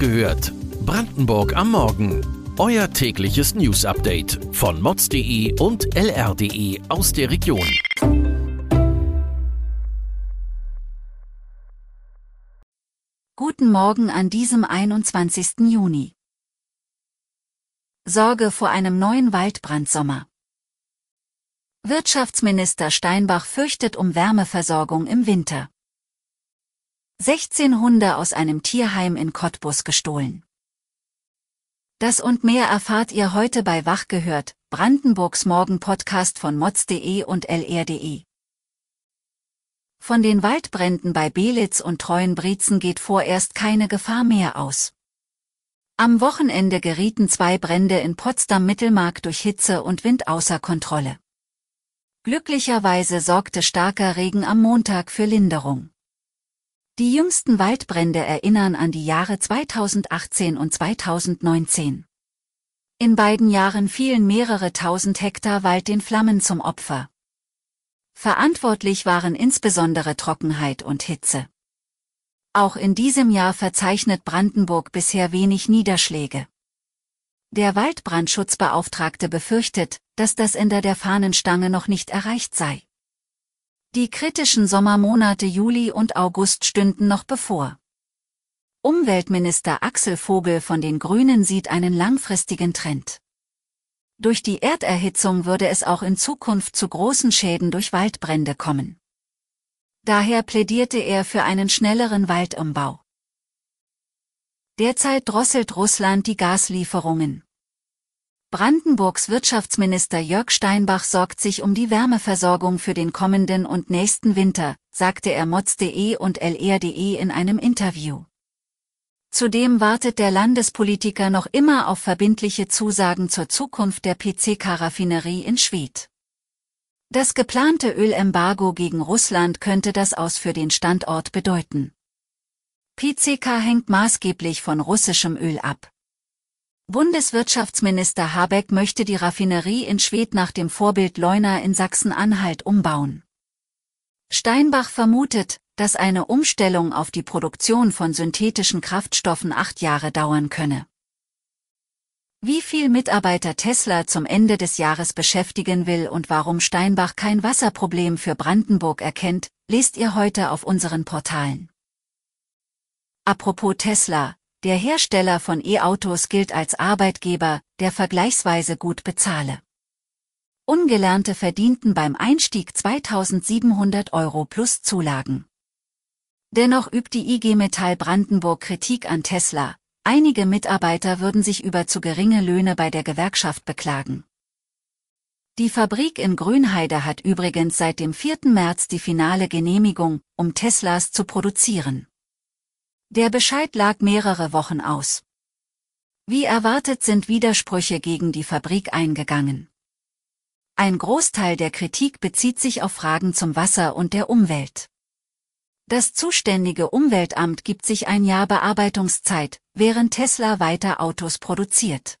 gehört. Brandenburg am Morgen. Euer tägliches News-Update von mods.de und lr.de aus der Region. Guten Morgen an diesem 21. Juni. Sorge vor einem neuen Waldbrandsommer. Wirtschaftsminister Steinbach fürchtet um Wärmeversorgung im Winter. 16 Hunde aus einem Tierheim in Cottbus gestohlen. Das und mehr erfahrt ihr heute bei Wach gehört, Brandenburgs Morgen-Podcast von mods.de und lr.de. Von den Waldbränden bei Belitz und Treuenbrietzen geht vorerst keine Gefahr mehr aus. Am Wochenende gerieten zwei Brände in Potsdam-Mittelmark durch Hitze und Wind außer Kontrolle. Glücklicherweise sorgte starker Regen am Montag für Linderung. Die jüngsten Waldbrände erinnern an die Jahre 2018 und 2019. In beiden Jahren fielen mehrere tausend Hektar Wald den Flammen zum Opfer. Verantwortlich waren insbesondere Trockenheit und Hitze. Auch in diesem Jahr verzeichnet Brandenburg bisher wenig Niederschläge. Der Waldbrandschutzbeauftragte befürchtet, dass das Ende der Fahnenstange noch nicht erreicht sei. Die kritischen Sommermonate Juli und August stünden noch bevor. Umweltminister Axel Vogel von den Grünen sieht einen langfristigen Trend. Durch die Erderhitzung würde es auch in Zukunft zu großen Schäden durch Waldbrände kommen. Daher plädierte er für einen schnelleren Waldumbau. Derzeit drosselt Russland die Gaslieferungen. Brandenburgs Wirtschaftsminister Jörg Steinbach sorgt sich um die Wärmeversorgung für den kommenden und nächsten Winter, sagte er mods.de und lr.de in einem Interview. Zudem wartet der Landespolitiker noch immer auf verbindliche Zusagen zur Zukunft der PCK-Raffinerie in Schwedt. Das geplante Ölembargo gegen Russland könnte das aus für den Standort bedeuten. PCK hängt maßgeblich von russischem Öl ab. Bundeswirtschaftsminister Habeck möchte die Raffinerie in Schwedt nach dem Vorbild Leuna in Sachsen-Anhalt umbauen. Steinbach vermutet, dass eine Umstellung auf die Produktion von synthetischen Kraftstoffen acht Jahre dauern könne. Wie viel Mitarbeiter Tesla zum Ende des Jahres beschäftigen will und warum Steinbach kein Wasserproblem für Brandenburg erkennt, lest ihr heute auf unseren Portalen. Apropos Tesla, der Hersteller von E-Autos gilt als Arbeitgeber, der vergleichsweise gut bezahle. Ungelernte verdienten beim Einstieg 2700 Euro plus Zulagen. Dennoch übt die IG Metall Brandenburg Kritik an Tesla. Einige Mitarbeiter würden sich über zu geringe Löhne bei der Gewerkschaft beklagen. Die Fabrik in Grünheide hat übrigens seit dem 4. März die finale Genehmigung, um Teslas zu produzieren. Der Bescheid lag mehrere Wochen aus. Wie erwartet sind Widersprüche gegen die Fabrik eingegangen. Ein Großteil der Kritik bezieht sich auf Fragen zum Wasser und der Umwelt. Das zuständige Umweltamt gibt sich ein Jahr Bearbeitungszeit, während Tesla weiter Autos produziert.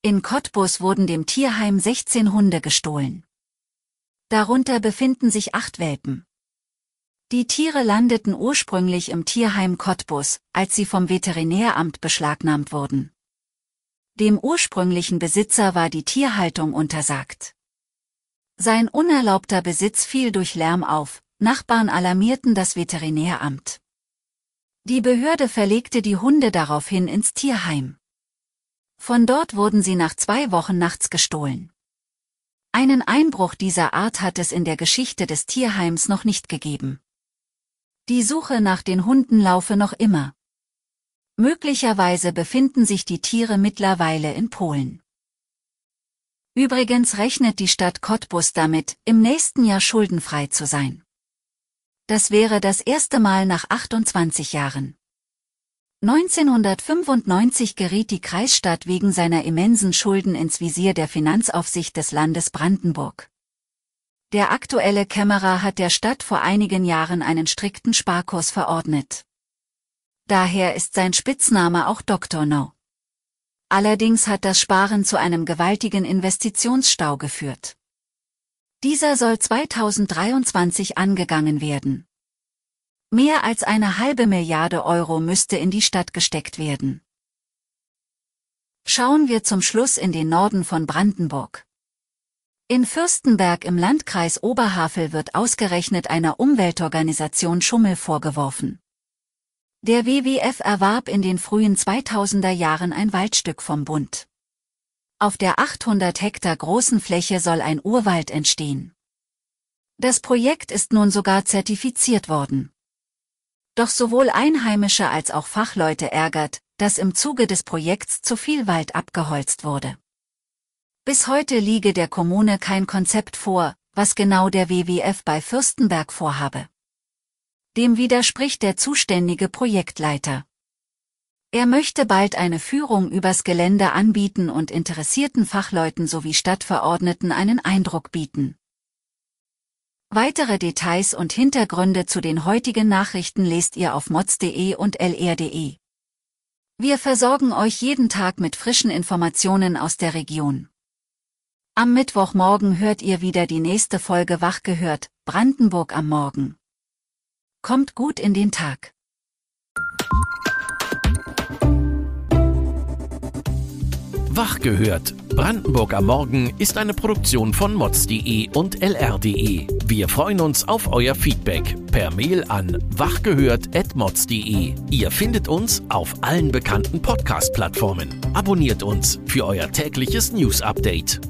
In Cottbus wurden dem Tierheim 16 Hunde gestohlen. Darunter befinden sich acht Welpen. Die Tiere landeten ursprünglich im Tierheim Cottbus, als sie vom Veterinäramt beschlagnahmt wurden. Dem ursprünglichen Besitzer war die Tierhaltung untersagt. Sein unerlaubter Besitz fiel durch Lärm auf, Nachbarn alarmierten das Veterinäramt. Die Behörde verlegte die Hunde daraufhin ins Tierheim. Von dort wurden sie nach zwei Wochen nachts gestohlen. Einen Einbruch dieser Art hat es in der Geschichte des Tierheims noch nicht gegeben. Die Suche nach den Hunden laufe noch immer. Möglicherweise befinden sich die Tiere mittlerweile in Polen. Übrigens rechnet die Stadt Cottbus damit, im nächsten Jahr schuldenfrei zu sein. Das wäre das erste Mal nach 28 Jahren. 1995 geriet die Kreisstadt wegen seiner immensen Schulden ins Visier der Finanzaufsicht des Landes Brandenburg. Der aktuelle Kämmerer hat der Stadt vor einigen Jahren einen strikten Sparkurs verordnet. Daher ist sein Spitzname auch Dr. No. Allerdings hat das Sparen zu einem gewaltigen Investitionsstau geführt. Dieser soll 2023 angegangen werden. Mehr als eine halbe Milliarde Euro müsste in die Stadt gesteckt werden. Schauen wir zum Schluss in den Norden von Brandenburg. In Fürstenberg im Landkreis Oberhavel wird ausgerechnet einer Umweltorganisation Schummel vorgeworfen. Der WWF erwarb in den frühen 2000er Jahren ein Waldstück vom Bund. Auf der 800 Hektar großen Fläche soll ein Urwald entstehen. Das Projekt ist nun sogar zertifiziert worden. Doch sowohl Einheimische als auch Fachleute ärgert, dass im Zuge des Projekts zu viel Wald abgeholzt wurde. Bis heute liege der Kommune kein Konzept vor, was genau der WWF bei Fürstenberg vorhabe. Dem widerspricht der zuständige Projektleiter. Er möchte bald eine Führung übers Gelände anbieten und interessierten Fachleuten sowie Stadtverordneten einen Eindruck bieten. Weitere Details und Hintergründe zu den heutigen Nachrichten lest ihr auf mods.de und lr.de. Wir versorgen euch jeden Tag mit frischen Informationen aus der Region. Am Mittwochmorgen hört ihr wieder die nächste Folge Wach gehört, Brandenburg am Morgen. Kommt gut in den Tag. Wach gehört. Brandenburg am Morgen ist eine Produktion von mods.de und lr.de. Wir freuen uns auf euer Feedback per Mail an wachgehört.mods.de. Ihr findet uns auf allen bekannten Podcast-Plattformen. Abonniert uns für euer tägliches News-Update.